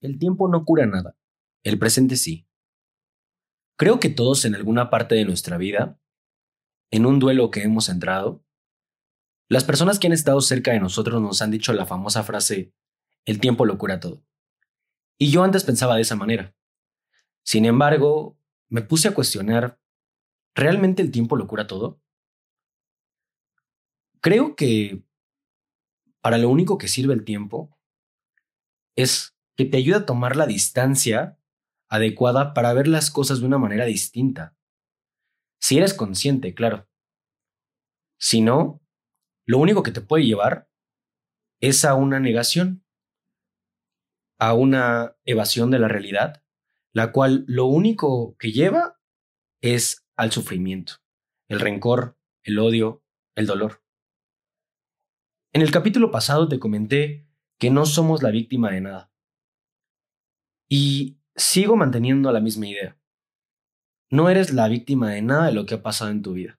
El tiempo no cura nada, el presente sí. Creo que todos en alguna parte de nuestra vida, en un duelo que hemos entrado, las personas que han estado cerca de nosotros nos han dicho la famosa frase, el tiempo lo cura todo. Y yo antes pensaba de esa manera. Sin embargo, me puse a cuestionar, ¿realmente el tiempo lo cura todo? Creo que para lo único que sirve el tiempo es que te ayuda a tomar la distancia adecuada para ver las cosas de una manera distinta. Si eres consciente, claro. Si no, lo único que te puede llevar es a una negación, a una evasión de la realidad, la cual lo único que lleva es al sufrimiento, el rencor, el odio, el dolor. En el capítulo pasado te comenté que no somos la víctima de nada. Y sigo manteniendo la misma idea. No eres la víctima de nada de lo que ha pasado en tu vida.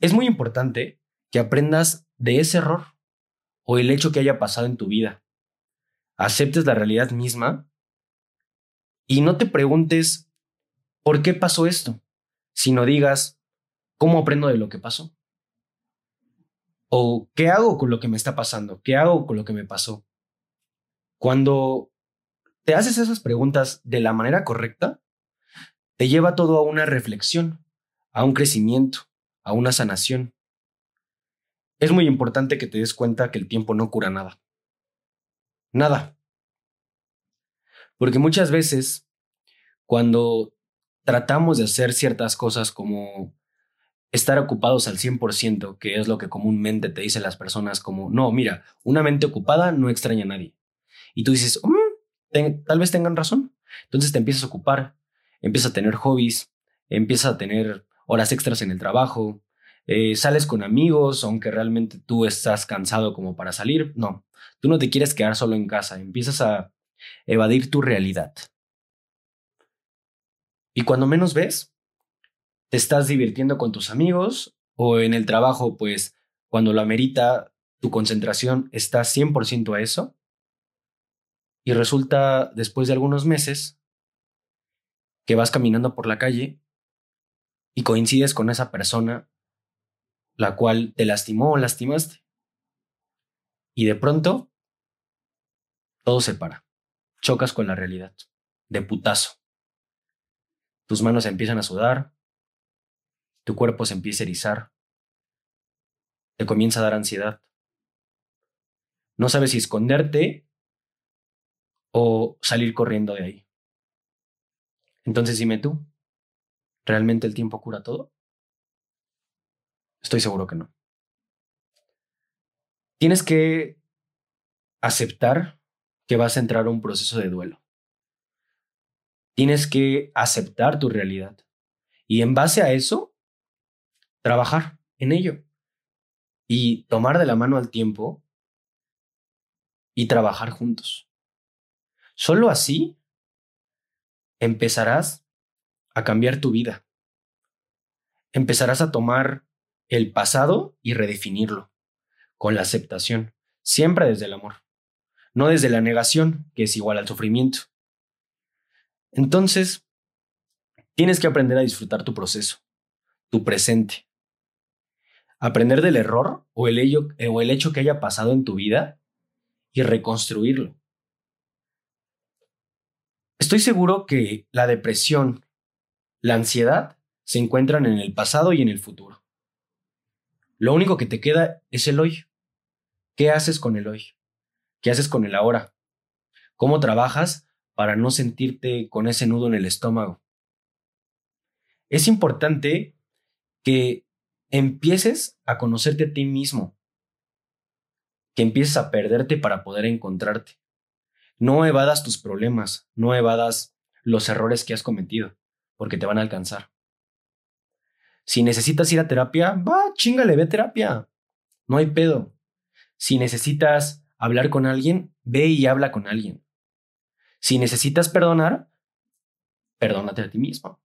Es muy importante que aprendas de ese error o el hecho que haya pasado en tu vida. Aceptes la realidad misma y no te preguntes por qué pasó esto, sino digas, ¿cómo aprendo de lo que pasó? ¿O qué hago con lo que me está pasando? ¿Qué hago con lo que me pasó? Cuando te haces esas preguntas de la manera correcta, te lleva todo a una reflexión, a un crecimiento, a una sanación. Es muy importante que te des cuenta que el tiempo no cura nada. Nada. Porque muchas veces, cuando tratamos de hacer ciertas cosas como estar ocupados al 100%, que es lo que comúnmente te dicen las personas como, no, mira, una mente ocupada no extraña a nadie. Y tú dices, tal vez tengan razón. Entonces te empiezas a ocupar, empiezas a tener hobbies, empiezas a tener horas extras en el trabajo, eh, sales con amigos, aunque realmente tú estás cansado como para salir. No, tú no te quieres quedar solo en casa, empiezas a evadir tu realidad. Y cuando menos ves, te estás divirtiendo con tus amigos o en el trabajo, pues cuando lo amerita, tu concentración está 100% a eso. Y resulta, después de algunos meses, que vas caminando por la calle y coincides con esa persona la cual te lastimó o lastimaste. Y de pronto, todo se para. Chocas con la realidad. De putazo. Tus manos empiezan a sudar, tu cuerpo se empieza a erizar. Te comienza a dar ansiedad. No sabes si esconderte o salir corriendo de ahí. Entonces dime tú, ¿realmente el tiempo cura todo? Estoy seguro que no. Tienes que aceptar que vas a entrar a un proceso de duelo. Tienes que aceptar tu realidad. Y en base a eso, trabajar en ello y tomar de la mano al tiempo y trabajar juntos. Solo así empezarás a cambiar tu vida. Empezarás a tomar el pasado y redefinirlo con la aceptación, siempre desde el amor, no desde la negación, que es igual al sufrimiento. Entonces, tienes que aprender a disfrutar tu proceso, tu presente, aprender del error o el, o el hecho que haya pasado en tu vida y reconstruirlo. Estoy seguro que la depresión, la ansiedad, se encuentran en el pasado y en el futuro. Lo único que te queda es el hoy. ¿Qué haces con el hoy? ¿Qué haces con el ahora? ¿Cómo trabajas para no sentirte con ese nudo en el estómago? Es importante que empieces a conocerte a ti mismo, que empieces a perderte para poder encontrarte. No evadas tus problemas, no evadas los errores que has cometido, porque te van a alcanzar. Si necesitas ir a terapia, va, chingale, ve terapia. No hay pedo. Si necesitas hablar con alguien, ve y habla con alguien. Si necesitas perdonar, perdónate a ti mismo.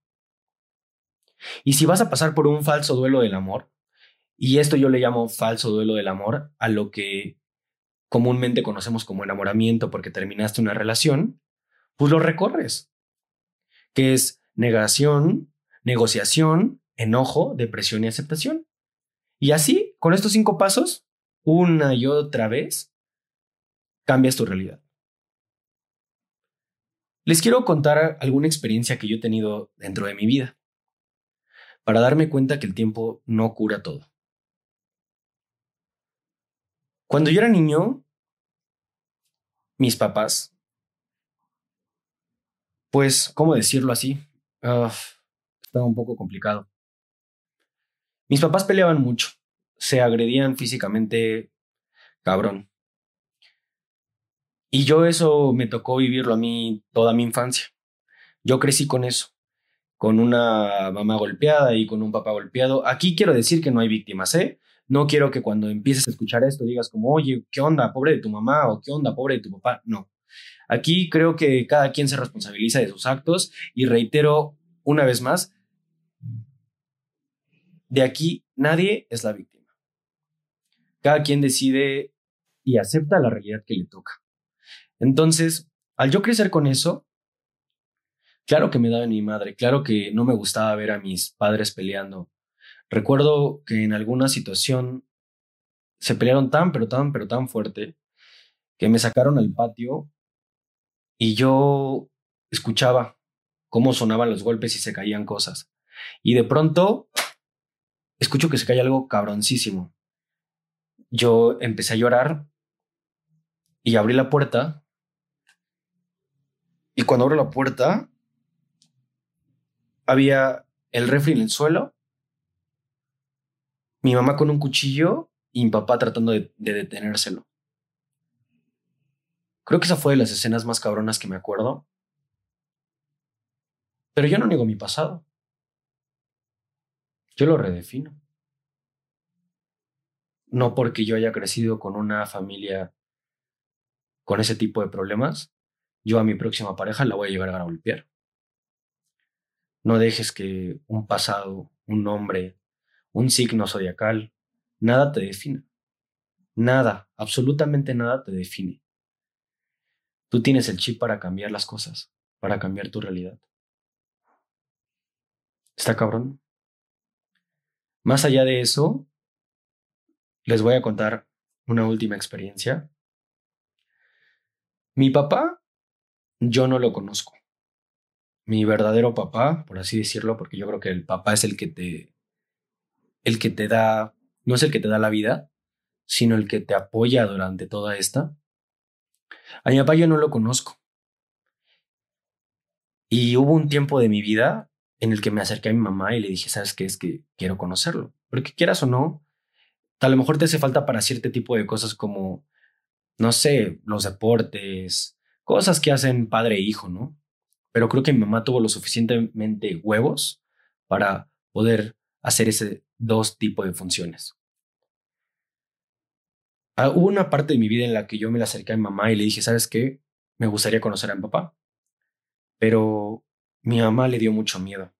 Y si vas a pasar por un falso duelo del amor, y esto yo le llamo falso duelo del amor, a lo que comúnmente conocemos como enamoramiento porque terminaste una relación, pues lo recorres, que es negación, negociación, enojo, depresión y aceptación. Y así, con estos cinco pasos, una y otra vez, cambias tu realidad. Les quiero contar alguna experiencia que yo he tenido dentro de mi vida para darme cuenta que el tiempo no cura todo. Cuando yo era niño, mis papás, pues, ¿cómo decirlo así? estaba un poco complicado. Mis papás peleaban mucho, se agredían físicamente cabrón. Y yo eso me tocó vivirlo a mí toda mi infancia. Yo crecí con eso, con una mamá golpeada y con un papá golpeado. Aquí quiero decir que no hay víctimas, ¿eh? No quiero que cuando empieces a escuchar esto digas como, oye, ¿qué onda, pobre de tu mamá? o ¿qué onda, pobre de tu papá? No. Aquí creo que cada quien se responsabiliza de sus actos y reitero una vez más, de aquí nadie es la víctima. Cada quien decide y acepta la realidad que le toca. Entonces, al yo crecer con eso, claro que me daba mi madre, claro que no me gustaba ver a mis padres peleando, Recuerdo que en alguna situación se pelearon tan, pero tan, pero tan fuerte que me sacaron al patio y yo escuchaba cómo sonaban los golpes y se caían cosas. Y de pronto escucho que se cae algo cabroncísimo. Yo empecé a llorar y abrí la puerta. Y cuando abro la puerta, había el refri en el suelo mi mamá con un cuchillo y mi papá tratando de, detenérselo. Creo que esa fue de las escenas más cabronas que me acuerdo. Pero yo no niego mi pasado. Yo lo redefino. No porque yo haya crecido con una familia con ese tipo de problemas, yo a mi próxima pareja la voy a llegar a golpear. No dejes que un pasado, un nombre, un signo zodiacal, nada te define. Nada, absolutamente nada te define. Tú tienes el chip para cambiar las cosas, para cambiar tu realidad. ¿Está cabrón? Más allá de eso, les voy a contar una última experiencia. Mi papá, yo no lo conozco. Mi verdadero papá, por así decirlo, porque yo creo que el papá es el que te el que te da, no es el que te da la vida, sino el que te apoya durante toda esta. A mi papá yo no lo conozco. Y hubo un tiempo de mi vida en el que me acerqué a mi mamá y le dije, ¿sabes qué? Es que quiero conocerlo. Porque quieras o no, a lo mejor te hace falta para cierto tipo de cosas como, no sé, los deportes, cosas que hacen padre e hijo, ¿no? Pero creo que mi mamá tuvo lo suficientemente huevos para poder hacer ese dos tipos de funciones. Ah, hubo una parte de mi vida en la que yo me la acerqué a mi mamá y le dije, ¿sabes qué? Me gustaría conocer a mi papá. Pero mi mamá le dio mucho miedo.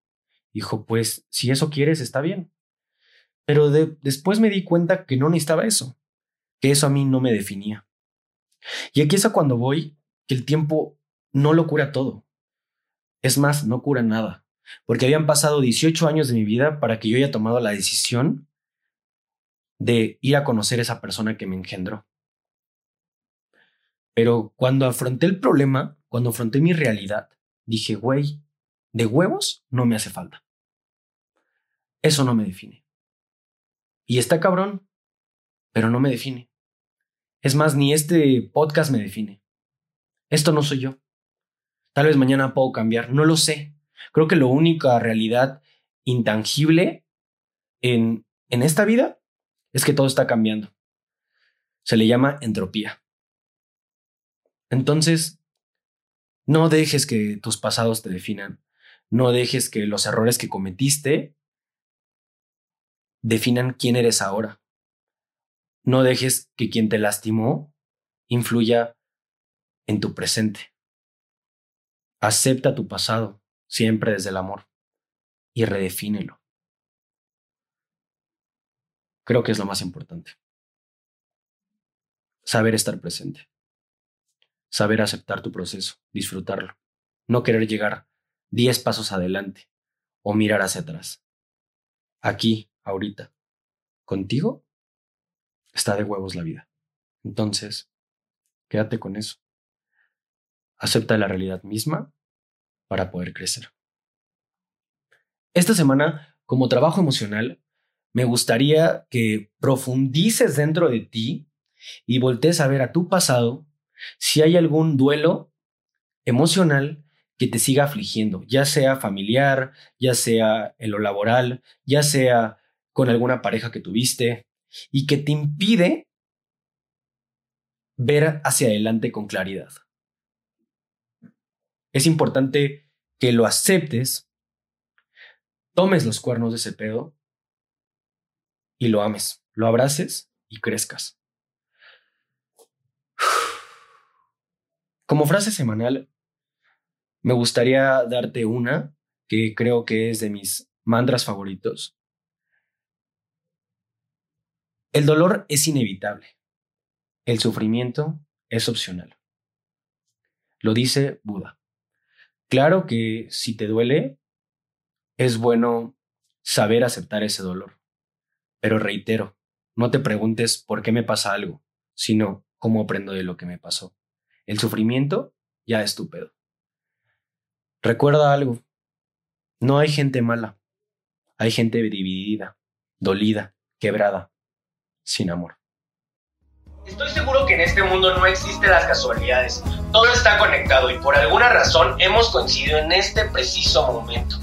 Dijo, pues, si eso quieres, está bien. Pero después me di cuenta que no necesitaba eso, que eso a mí no me definía. Y aquí es a cuando voy, que el tiempo no lo cura todo. Es más, no cura nada porque habían pasado 18 años de mi vida para que yo haya tomado la decisión de ir a conocer a esa persona que me engendró. Pero cuando afronté el problema, cuando afronté mi realidad, dije, güey, de huevos no me hace falta. Eso no me define. Y está cabrón, pero no me define. Es más, ni este podcast me define. Esto no soy yo. Tal vez mañana puedo cambiar, no lo sé. Creo que la única realidad intangible en, en esta vida es que todo está cambiando. Se le llama entropía. Entonces, no dejes que tus pasados te definan. No dejes que los errores que cometiste definan quién eres ahora. No dejes que quien te lastimó influya en tu presente. Acepta tu pasado siempre desde el amor, y redefínelo. Creo que es lo más importante. saber estar presente, saber aceptar tu proceso, disfrutarlo, no querer llegar diez pasos adelante o mirar hacia atrás. Aquí, ahorita, contigo, está de huevos la vida. Entonces, quédate con eso. Acepta la realidad misma para poder crecer. Esta semana, como trabajo emocional, me gustaría que profundices dentro de ti y voltees a ver a tu pasado si hay algún duelo emocional que te siga afligiendo, ya sea familiar, ya sea en lo laboral, ya sea con alguna pareja que tuviste y que te impide ver hacia adelante con claridad. Es importante que lo aceptes, tomes los cuernos de ese pedo y lo ames, lo abraces y crezcas. Como frase semanal, me gustaría darte una que creo que es de mis mantras favoritos. El dolor es inevitable. El sufrimiento es opcional. Lo dice Buda. Claro que si te duele, es bueno saber aceptar ese dolor. Pero reitero, no te preguntes por qué me pasa algo, sino cómo aprendo de lo que me pasó. El sufrimiento ya es tu pedo. Recuerda algo, no hay gente mala, hay gente dividida, dolida, quebrada, sin amor. Estoy seguro que en este mundo no existen las casualidades, todo está conectado y por alguna razón hemos coincidido en este preciso momento.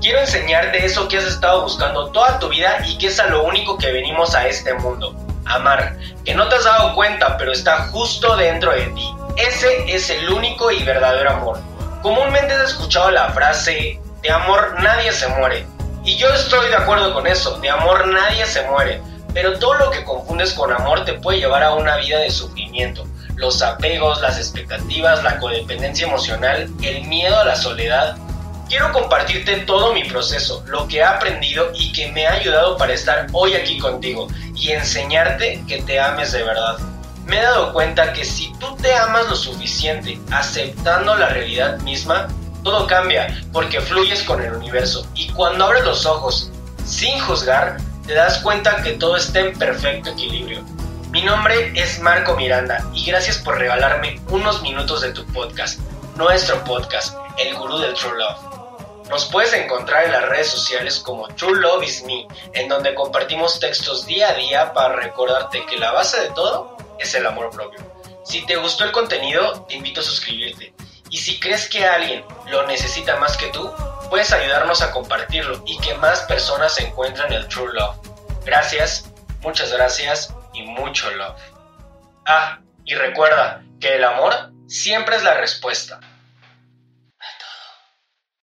Quiero enseñarte eso que has estado buscando toda tu vida y que es a lo único que venimos a este mundo. Amar, que no te has dado cuenta, pero está justo dentro de ti. Ese es el único y verdadero amor. Comúnmente has escuchado la frase, de amor nadie se muere. Y yo estoy de acuerdo con eso, de amor nadie se muere. Pero todo lo que confundes con amor te puede llevar a una vida de sufrimiento. Los apegos, las expectativas, la codependencia emocional, el miedo a la soledad, Quiero compartirte todo mi proceso, lo que he aprendido y que me ha ayudado para estar hoy aquí contigo y enseñarte que te ames de verdad. Me he dado cuenta que si tú te amas lo suficiente, aceptando la realidad misma, todo cambia porque fluyes con el universo y cuando abres los ojos sin juzgar, te das cuenta que todo está en perfecto equilibrio. Mi nombre es Marco Miranda y gracias por regalarme unos minutos de tu podcast, nuestro podcast, El Gurú del True Love. Nos puedes encontrar en las redes sociales como True Love is Me, en donde compartimos textos día a día para recordarte que la base de todo es el amor propio. Si te gustó el contenido, te invito a suscribirte. Y si crees que alguien lo necesita más que tú, puedes ayudarnos a compartirlo y que más personas encuentren el True Love. Gracias, muchas gracias y mucho love. Ah, y recuerda que el amor siempre es la respuesta.